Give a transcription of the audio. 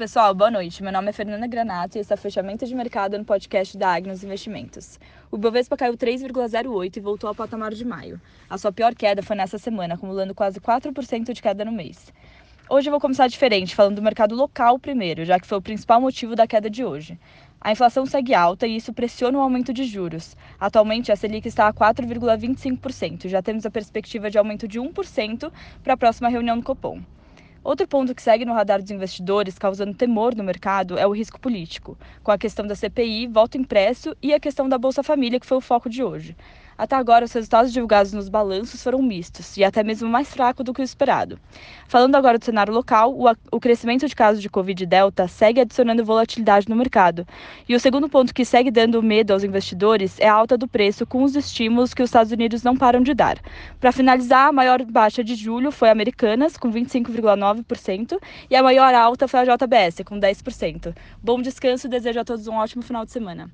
Pessoal, boa noite. Meu nome é Fernanda Granato e esse é o fechamento de mercado no podcast da Agnos Investimentos. O Bovespa caiu 3,08 e voltou ao patamar de maio. A sua pior queda foi nessa semana, acumulando quase 4% de queda no mês. Hoje eu vou começar diferente, falando do mercado local primeiro, já que foi o principal motivo da queda de hoje. A inflação segue alta e isso pressiona o aumento de juros. Atualmente, a Selic está a 4,25%. Já temos a perspectiva de aumento de 1% para a próxima reunião do Copom. Outro ponto que segue no radar dos investidores, causando temor no mercado, é o risco político, com a questão da CPI, voto impresso e a questão da Bolsa Família, que foi o foco de hoje. Até agora, os resultados divulgados nos balanços foram mistos e até mesmo mais fraco do que o esperado. Falando agora do cenário local, o, crescimento de casos de Covid Delta segue adicionando volatilidade no mercado. E o segundo ponto que segue dando medo aos investidores é a alta do preço com os estímulos que os Estados Unidos não param de dar. Para finalizar, a maior baixa de julho foi a Americanas, com 25,9%, e a maior alta foi a JBS, com 10%. Bom descanso e desejo a todos um ótimo final de semana.